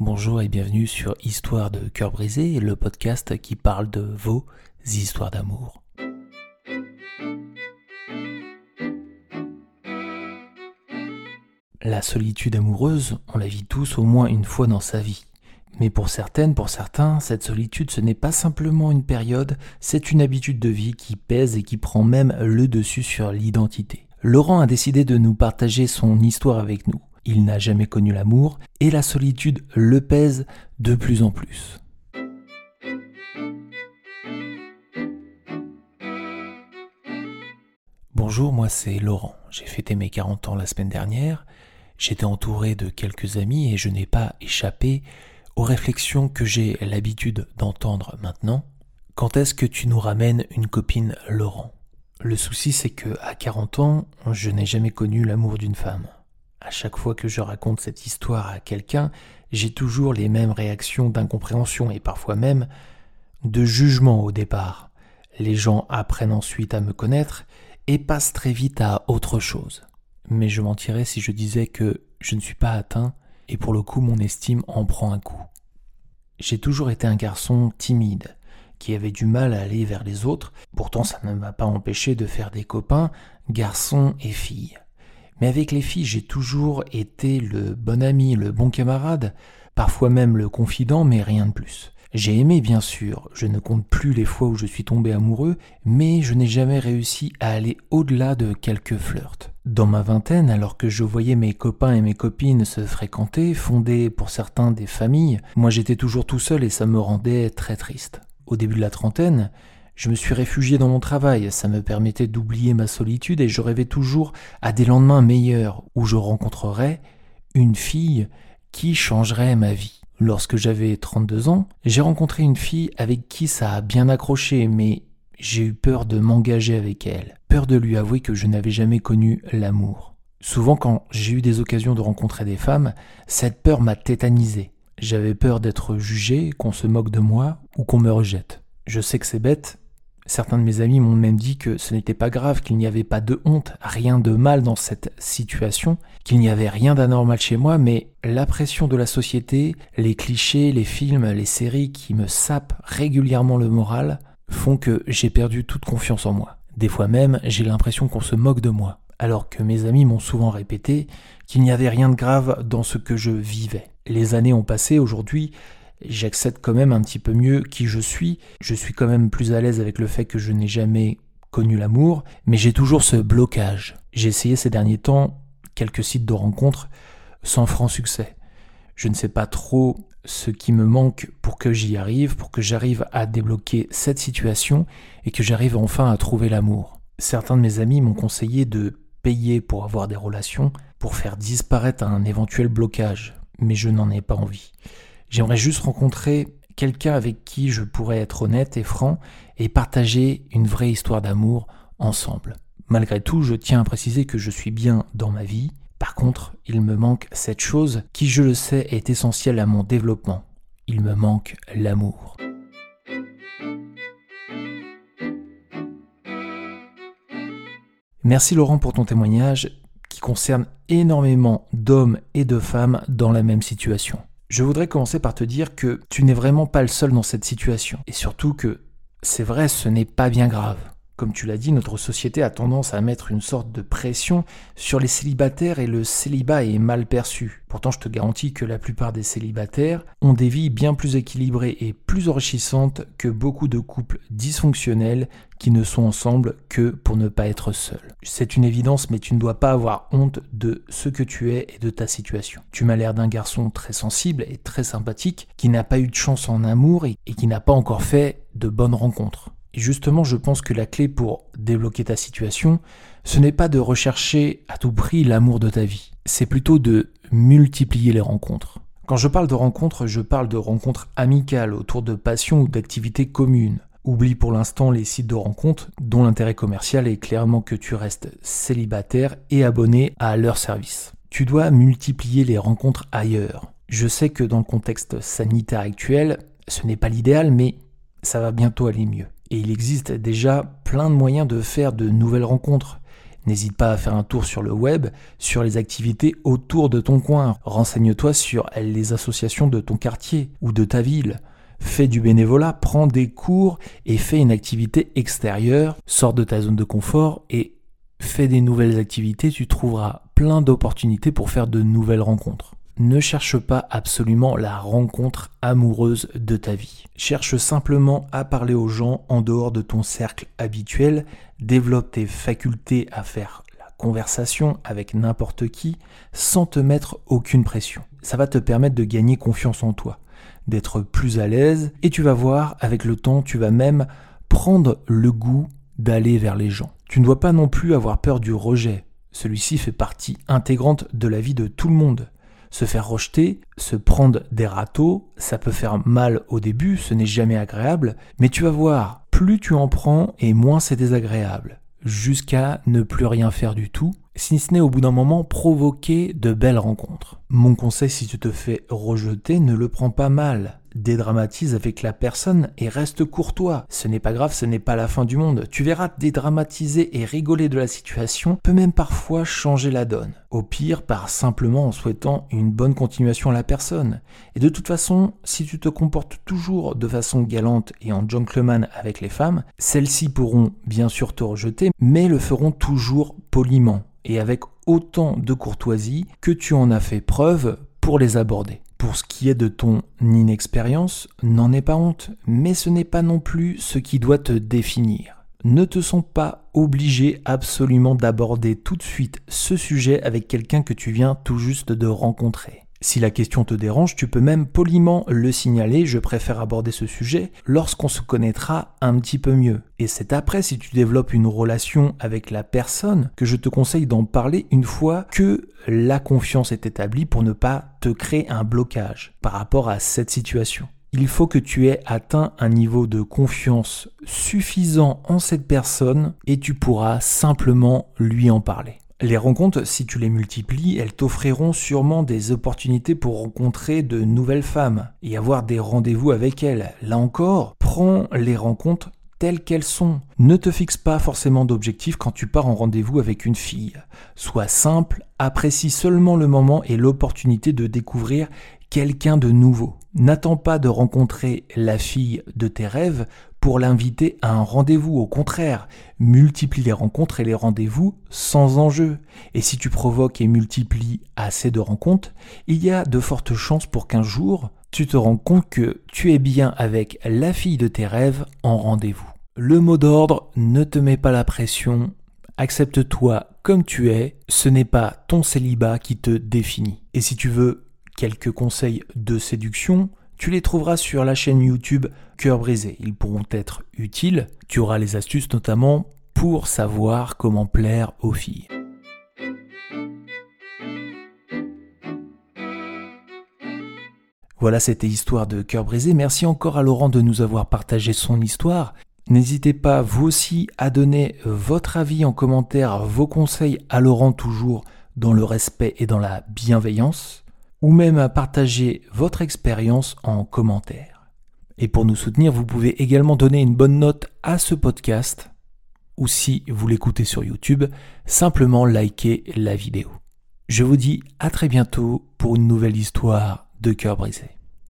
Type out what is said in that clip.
Bonjour et bienvenue sur Histoire de cœur brisé, le podcast qui parle de vos histoires d'amour. La solitude amoureuse, on la vit tous au moins une fois dans sa vie. Mais pour certaines, pour certains, cette solitude, ce n'est pas simplement une période, c'est une habitude de vie qui pèse et qui prend même le dessus sur l'identité. Laurent a décidé de nous partager son histoire avec nous il n'a jamais connu l'amour, et la solitude le pèse de plus en plus. Bonjour, moi c'est Laurent. J'ai fêté mes 40 ans la semaine dernière. J'étais entouré de quelques amis et je n'ai pas échappé aux réflexions que j'ai l'habitude d'entendre maintenant. Quand est-ce que tu nous ramènes une copine Laurent? Le souci c'est que à 40 ans, je n'ai jamais connu l'amour d'une femme. À chaque fois que je raconte cette histoire à quelqu'un, j'ai toujours les mêmes réactions d'incompréhension et parfois même de jugement au départ. Les gens apprennent ensuite à me connaître et passent très vite à autre chose. Mais je mentirais si je disais que je ne suis pas atteint et pour le coup mon estime en prend un coup. J'ai toujours été un garçon timide, qui avait du mal à aller vers les autres, pourtant ça ne m'a pas empêché de faire des copains, garçons et filles. Mais avec les filles, j'ai toujours été le bon ami, le bon camarade, parfois même le confident, mais rien de plus. J'ai aimé bien sûr, je ne compte plus les fois où je suis tombé amoureux, mais je n'ai jamais réussi à aller au-delà de quelques flirts. Dans ma vingtaine, alors que je voyais mes copains et mes copines se fréquenter, fonder pour certains des familles, moi j'étais toujours tout seul et ça me rendait très triste. Au début de la trentaine, je me suis réfugié dans mon travail, ça me permettait d'oublier ma solitude et je rêvais toujours à des lendemains meilleurs où je rencontrerais une fille qui changerait ma vie. Lorsque j'avais 32 ans, j'ai rencontré une fille avec qui ça a bien accroché, mais j'ai eu peur de m'engager avec elle, peur de lui avouer que je n'avais jamais connu l'amour. Souvent quand j'ai eu des occasions de rencontrer des femmes, cette peur m'a tétanisé. J'avais peur d'être jugé, qu'on se moque de moi ou qu'on me rejette. Je sais que c'est bête, Certains de mes amis m'ont même dit que ce n'était pas grave, qu'il n'y avait pas de honte, rien de mal dans cette situation, qu'il n'y avait rien d'anormal chez moi, mais la pression de la société, les clichés, les films, les séries qui me sapent régulièrement le moral font que j'ai perdu toute confiance en moi. Des fois même, j'ai l'impression qu'on se moque de moi, alors que mes amis m'ont souvent répété qu'il n'y avait rien de grave dans ce que je vivais. Les années ont passé, aujourd'hui, j'accepte quand même un petit peu mieux qui je suis. Je suis quand même plus à l'aise avec le fait que je n'ai jamais connu l'amour, mais j'ai toujours ce blocage. J'ai essayé ces derniers temps quelques sites de rencontres sans franc succès. Je ne sais pas trop ce qui me manque pour que j'y arrive, pour que j'arrive à débloquer cette situation et que j'arrive enfin à trouver l'amour. Certains de mes amis m'ont conseillé de payer pour avoir des relations, pour faire disparaître un éventuel blocage, mais je n'en ai pas envie. J'aimerais juste rencontrer quelqu'un avec qui je pourrais être honnête et franc et partager une vraie histoire d'amour ensemble. Malgré tout, je tiens à préciser que je suis bien dans ma vie. Par contre, il me manque cette chose qui, je le sais, est essentielle à mon développement. Il me manque l'amour. Merci Laurent pour ton témoignage qui concerne énormément d'hommes et de femmes dans la même situation. Je voudrais commencer par te dire que tu n'es vraiment pas le seul dans cette situation. Et surtout que c'est vrai, ce n'est pas bien grave. Comme tu l'as dit, notre société a tendance à mettre une sorte de pression sur les célibataires et le célibat est mal perçu. Pourtant, je te garantis que la plupart des célibataires ont des vies bien plus équilibrées et plus enrichissantes que beaucoup de couples dysfonctionnels qui ne sont ensemble que pour ne pas être seuls. C'est une évidence, mais tu ne dois pas avoir honte de ce que tu es et de ta situation. Tu m'as l'air d'un garçon très sensible et très sympathique, qui n'a pas eu de chance en amour et, qui n'a pas encore fait de bonnes rencontres. Justement, je pense que la clé pour débloquer ta situation, ce n'est pas de rechercher à tout prix l'amour de ta vie, c'est plutôt de multiplier les rencontres. Quand je parle de rencontres, je parle de rencontres amicales autour de passions ou d'activités communes. Oublie pour l'instant les sites de rencontres dont l'intérêt commercial est clairement que tu restes célibataire et abonné à leur service. Tu dois multiplier les rencontres ailleurs. Je sais que dans le contexte sanitaire actuel, ce n'est pas l'idéal, mais ça va bientôt aller mieux. Et il existe déjà plein de moyens de faire de nouvelles rencontres. N'hésite pas à faire un tour sur le web, sur les activités autour de ton coin. Renseigne-toi sur les associations de ton quartier ou de ta ville. Fais du bénévolat, prends des cours et fais une activité extérieure. Sors de ta zone de confort et fais des nouvelles activités. Tu trouveras plein d'opportunités pour faire de nouvelles rencontres. Ne cherche pas absolument la rencontre amoureuse de ta vie. Cherche simplement à parler aux gens en dehors de ton cercle habituel, développe tes facultés à faire la conversation avec n'importe qui sans te mettre aucune pression. Ça va te permettre de gagner confiance en toi, d'être plus à l'aise et tu vas voir avec le temps, tu vas même prendre le goût d'aller vers les gens. Tu ne dois pas non plus avoir peur du rejet. Celui-ci fait partie intégrante de la vie de tout le monde se faire rejeter, se prendre des râteaux, ça peut faire mal au début, ce n'est jamais agréable, mais tu vas voir, plus tu en prends et moins c'est désagréable, jusqu'à ne plus rien faire du tout, si ce n'est au bout d'un moment provoquer de belles rencontres. Mon conseil si tu te fais rejeter, ne le prends pas mal dédramatise avec la personne et reste courtois. Ce n'est pas grave, ce n'est pas la fin du monde. Tu verras, dédramatiser et rigoler de la situation peut même parfois changer la donne. Au pire, par simplement en souhaitant une bonne continuation à la personne. Et de toute façon, si tu te comportes toujours de façon galante et en gentleman avec les femmes, celles-ci pourront bien sûr te rejeter, mais le feront toujours poliment et avec autant de courtoisie que tu en as fait preuve pour les aborder. Pour ce qui est de ton inexpérience, n'en aie pas honte, mais ce n'est pas non plus ce qui doit te définir. Ne te sens pas obligé absolument d'aborder tout de suite ce sujet avec quelqu'un que tu viens tout juste de rencontrer. Si la question te dérange, tu peux même poliment le signaler, je préfère aborder ce sujet lorsqu'on se connaîtra un petit peu mieux. Et c'est après, si tu développes une relation avec la personne, que je te conseille d'en parler une fois que la confiance est établie pour ne pas te créer un blocage par rapport à cette situation. Il faut que tu aies atteint un niveau de confiance suffisant en cette personne et tu pourras simplement lui en parler. Les rencontres, si tu les multiplies, elles t'offriront sûrement des opportunités pour rencontrer de nouvelles femmes et avoir des rendez-vous avec elles. Là encore, prends les rencontres telles qu'elles sont. Ne te fixe pas forcément d'objectif quand tu pars en rendez-vous avec une fille. Sois simple, apprécie seulement le moment et l'opportunité de découvrir quelqu'un de nouveau. N'attends pas de rencontrer la fille de tes rêves pour l'inviter à un rendez-vous. Au contraire, multiplie les rencontres et les rendez-vous sans enjeu. Et si tu provoques et multiplies assez de rencontres, il y a de fortes chances pour qu'un jour, tu te rends compte que tu es bien avec la fille de tes rêves en rendez-vous. Le mot d'ordre, ne te mets pas la pression, accepte-toi comme tu es, ce n'est pas ton célibat qui te définit. Et si tu veux quelques conseils de séduction, tu les trouveras sur la chaîne YouTube Cœur brisé. Ils pourront être utiles. Tu auras les astuces notamment pour savoir comment plaire aux filles. Voilà, c'était Histoire de cœur brisé. Merci encore à Laurent de nous avoir partagé son histoire. N'hésitez pas, vous aussi, à donner votre avis en commentaire, vos conseils à Laurent toujours dans le respect et dans la bienveillance ou même à partager votre expérience en commentaire. Et pour nous soutenir, vous pouvez également donner une bonne note à ce podcast, ou si vous l'écoutez sur YouTube, simplement liker la vidéo. Je vous dis à très bientôt pour une nouvelle histoire de cœur brisé.